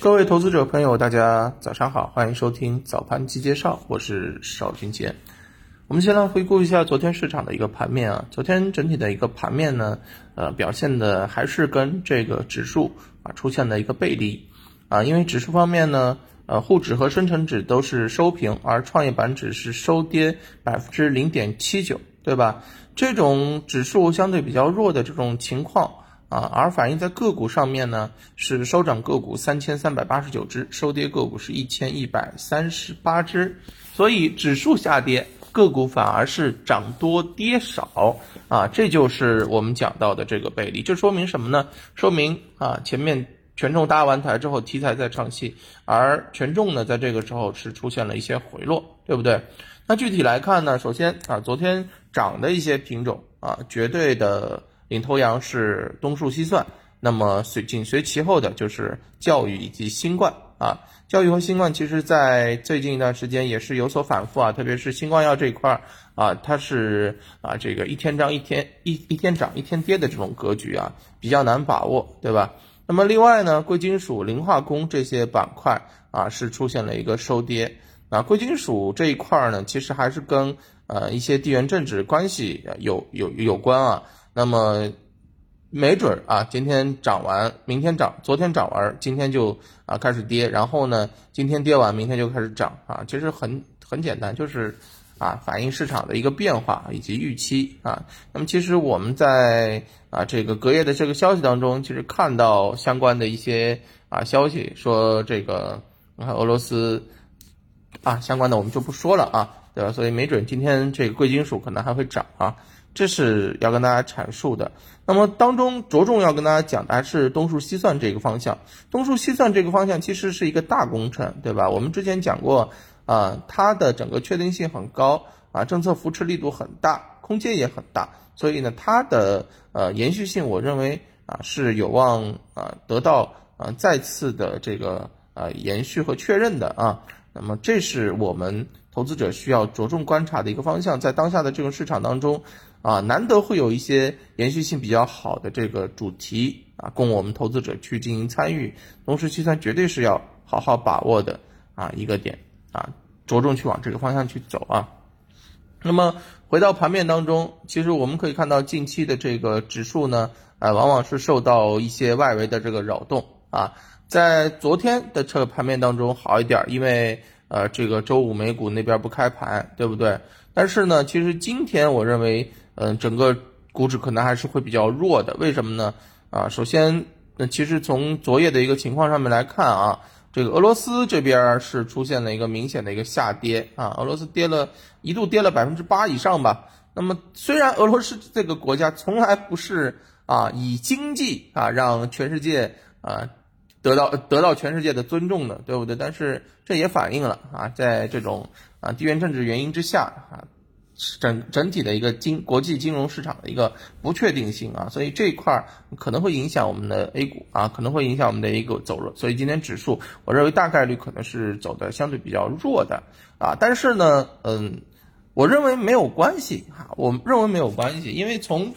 各位投资者朋友，大家早上好，欢迎收听早盘集介绍，我是邵军杰。我们先来回顾一下昨天市场的一个盘面啊，昨天整体的一个盘面呢，呃，表现的还是跟这个指数啊出现的一个背离啊，因为指数方面呢，呃，沪指和深成指都是收平，而创业板指是收跌百分之零点七九，对吧？这种指数相对比较弱的这种情况。啊，而反映在个股上面呢，是收涨个股三千三百八十九只，收跌个股是一千一百三十八只，所以指数下跌，个股反而是涨多跌少啊，这就是我们讲到的这个背离。这说明什么呢？说明啊，前面权重搭完台之后，题材在唱戏，而权重呢，在这个时候是出现了一些回落，对不对？那具体来看呢，首先啊，昨天涨的一些品种啊，绝对的。领头羊是东数西算，那么随紧随其后的就是教育以及新冠啊。教育和新冠其实在最近一段时间也是有所反复啊，特别是新冠药这一块儿啊，它是啊这个一天涨一天一一天涨一天跌的这种格局啊，比较难把握，对吧？那么另外呢，贵金属、磷化工这些板块啊是出现了一个收跌啊。贵金属这一块儿呢，其实还是跟呃一些地缘政治关系有有有关啊。那么，没准儿啊，今天涨完，明天涨；昨天涨完，今天就啊开始跌。然后呢，今天跌完，明天就开始涨啊。其实很很简单，就是啊反映市场的一个变化以及预期啊。那么其实我们在啊这个隔夜的这个消息当中，其实看到相关的一些啊消息，说这个你看俄罗斯啊相关的我们就不说了啊，对吧？所以没准今天这个贵金属可能还会涨啊。这是要跟大家阐述的。那么当中着重要跟大家讲的还是东数西算这个方向。东数西算这个方向其实是一个大工程，对吧？我们之前讲过，啊，它的整个确定性很高，啊，政策扶持力度很大，空间也很大，所以呢，它的呃延续性，我认为啊是有望啊得到啊再次的这个呃延续和确认的啊。那么这是我们投资者需要着重观察的一个方向，在当下的这个市场当中。啊，难得会有一些延续性比较好的这个主题啊，供我们投资者去进行参与。同时，计算绝对是要好好把握的啊一个点啊，着重去往这个方向去走啊。那么回到盘面当中，其实我们可以看到近期的这个指数呢，呃，往往是受到一些外围的这个扰动啊。在昨天的这个盘面当中好一点，因为呃这个周五美股那边不开盘，对不对？但是呢，其实今天我认为。嗯，整个股指可能还是会比较弱的，为什么呢？啊，首先，那其实从昨夜的一个情况上面来看啊，这个俄罗斯这边是出现了一个明显的一个下跌啊，俄罗斯跌了一度跌了百分之八以上吧。那么虽然俄罗斯这个国家从来不是啊以经济啊让全世界啊得到得到全世界的尊重的，对不对？但是这也反映了啊，在这种啊地缘政治原因之下啊。整整体的一个金国际金融市场的一个不确定性啊，所以这块儿可能会影响我们的 A 股啊，可能会影响我们的 A 股走弱。所以今天指数，我认为大概率可能是走的相对比较弱的啊。但是呢，嗯，我认为没有关系哈，我认为没有关系，因为从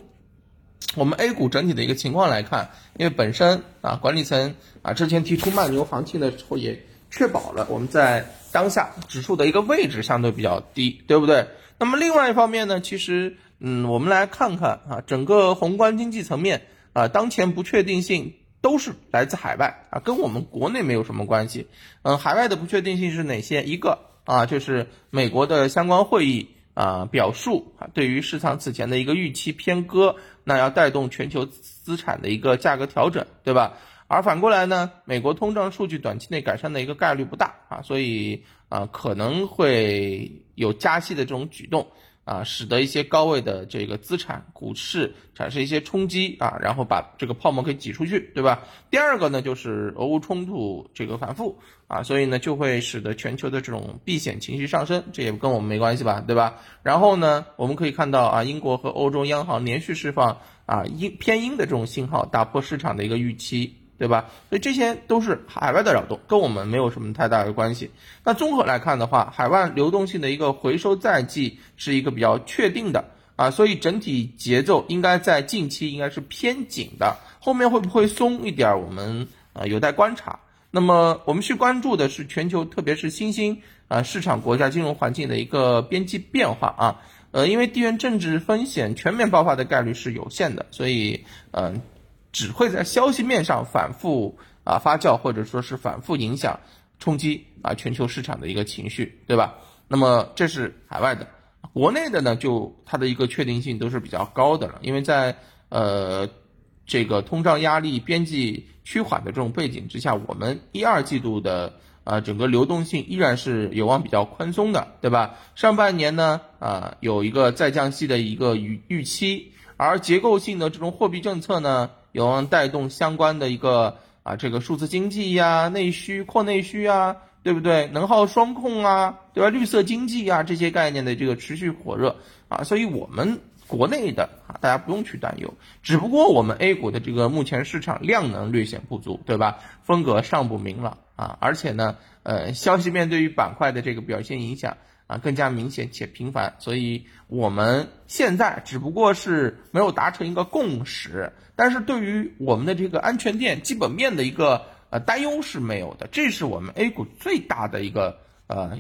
我们 A 股整体的一个情况来看，因为本身啊管理层啊之前提出慢牛行情的时候，也确保了我们在当下指数的一个位置相对比较低，对不对？那么另外一方面呢，其实，嗯，我们来看看啊，整个宏观经济层面啊，当前不确定性都是来自海外啊，跟我们国内没有什么关系。嗯，海外的不确定性是哪些？一个啊，就是美国的相关会议啊表述啊，对于市场此前的一个预期偏鸽，那要带动全球资产的一个价格调整，对吧？而反过来呢，美国通胀数据短期内改善的一个概率不大啊，所以啊可能会有加息的这种举动啊，使得一些高位的这个资产股市产生一些冲击啊，然后把这个泡沫给挤出去，对吧？第二个呢就是俄乌冲突这个反复啊，所以呢就会使得全球的这种避险情绪上升，这也跟我们没关系吧，对吧？然后呢我们可以看到啊，英国和欧洲央行连续释放啊阴偏阴的这种信号，打破市场的一个预期。对吧？所以这些都是海外的扰动，跟我们没有什么太大的关系。那综合来看的话，海外流动性的一个回收在即是一个比较确定的啊，所以整体节奏应该在近期应该是偏紧的，后面会不会松一点，我们呃有待观察。那么我们去关注的是全球，特别是新兴啊市场国家金融环境的一个边际变化啊。呃，因为地缘政治风险全面爆发的概率是有限的，所以嗯，只会在消息面上反复啊发酵，或者说是反复影响冲击啊全球市场的一个情绪，对吧？那么这是海外的，国内的呢，就它的一个确定性都是比较高的了，因为在呃这个通胀压力边际趋缓的这种背景之下，我们一二季度的。啊，整个流动性依然是有望比较宽松的，对吧？上半年呢，啊，有一个再降息的一个预预期，而结构性的这种货币政策呢，有望带动相关的一个啊，这个数字经济呀、内需扩内需啊，对不对？能耗双控啊，对吧？绿色经济啊，这些概念的这个持续火热啊，所以我们。国内的啊，大家不用去担忧，只不过我们 A 股的这个目前市场量能略显不足，对吧？风格尚不明朗啊，而且呢，呃，消息面对于板块的这个表现影响啊更加明显且频繁，所以我们现在只不过是没有达成一个共识，但是对于我们的这个安全垫基本面的一个呃担忧是没有的，这是我们 A 股最大的一个呃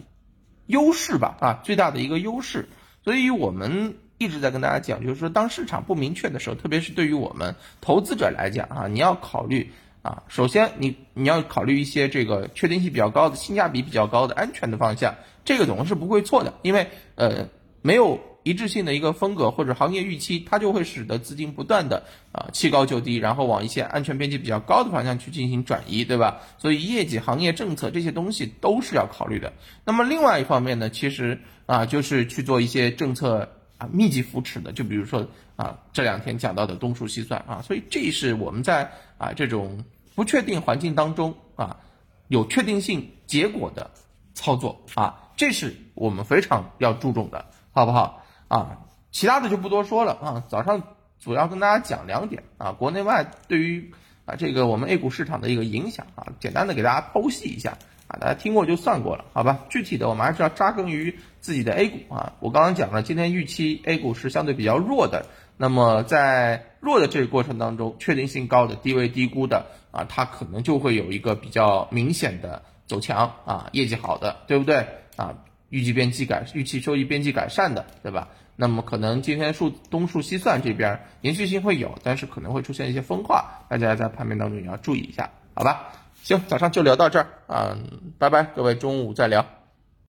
优势吧啊，最大的一个优势，所以我们。一直在跟大家讲，就是说，当市场不明确的时候，特别是对于我们投资者来讲啊，你要考虑啊，首先你你要考虑一些这个确定性比较高的、性价比比较高的、安全的方向，这个总是不会错的，因为呃，没有一致性的一个风格或者行业预期，它就会使得资金不断的啊弃高就低，然后往一些安全边际比较高的方向去进行转移，对吧？所以业绩、行业政策这些东西都是要考虑的。那么另外一方面呢，其实啊，就是去做一些政策。啊，密集扶持的，就比如说啊，这两天讲到的东数西算啊，所以这是我们在啊这种不确定环境当中啊，有确定性结果的操作啊，这是我们非常要注重的，好不好啊？其他的就不多说了啊。早上主要跟大家讲两点啊，国内外对于啊这个我们 A 股市场的一个影响啊，简单的给大家剖析一下。啊，大家听过就算过了，好吧？具体的我们还是要扎根于自己的 A 股啊。我刚刚讲了，今天预期 A 股是相对比较弱的，那么在弱的这个过程当中，确定性高的、低位低估的啊，它可能就会有一个比较明显的走强啊，业绩好的，对不对啊？预计边际改、预期收益边际改善的，对吧？那么可能今天数东数西算这边延续性会有，但是可能会出现一些分化，大家在盘面当中也要注意一下，好吧？行，早上就聊到这儿嗯，拜拜，各位中午再聊。